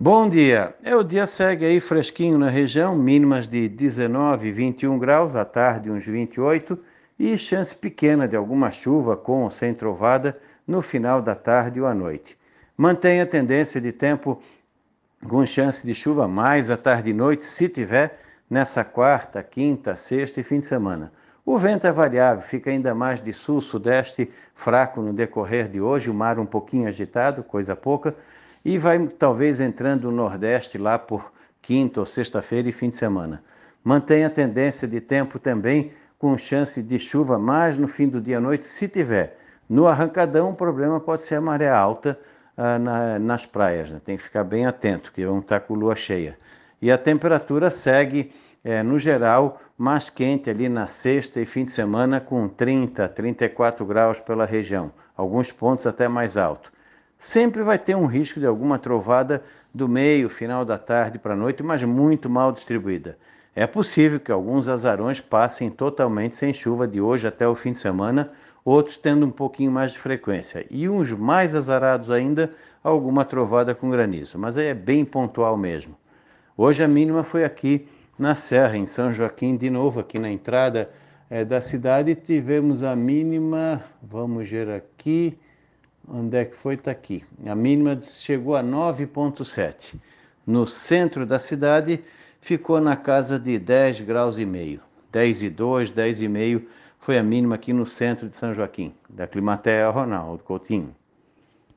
Bom dia. É, o dia segue aí fresquinho na região, mínimas de 19, 21 graus, à tarde uns 28 e chance pequena de alguma chuva com ou sem trovada no final da tarde ou à noite. Mantém a tendência de tempo com chance de chuva mais à tarde e noite, se tiver, nessa quarta, quinta, sexta e fim de semana. O vento é variável, fica ainda mais de sul-sudeste, fraco no decorrer de hoje, o mar um pouquinho agitado, coisa pouca e vai talvez entrando no Nordeste lá por quinta ou sexta-feira e fim de semana. Mantém a tendência de tempo também com chance de chuva mais no fim do dia à noite, se tiver. No arrancadão, o problema pode ser a maré alta ah, na, nas praias, né? tem que ficar bem atento, que vão estar com lua cheia. E a temperatura segue, é, no geral, mais quente ali na sexta e fim de semana, com 30, 34 graus pela região, alguns pontos até mais alto sempre vai ter um risco de alguma trovada do meio, final da tarde para a noite, mas muito mal distribuída. É possível que alguns azarões passem totalmente sem chuva de hoje até o fim de semana, outros tendo um pouquinho mais de frequência. E uns mais azarados ainda, alguma trovada com granizo, mas aí é bem pontual mesmo. Hoje a mínima foi aqui na Serra, em São Joaquim, de novo aqui na entrada é, da cidade, tivemos a mínima, vamos ver aqui, Onde é que foi? Está aqui. A mínima chegou a 9,7. No centro da cidade ficou na casa de 10 graus e meio. 10 e 2, 10 e meio foi a mínima aqui no centro de São Joaquim, da Climatea Ronaldo Coutinho.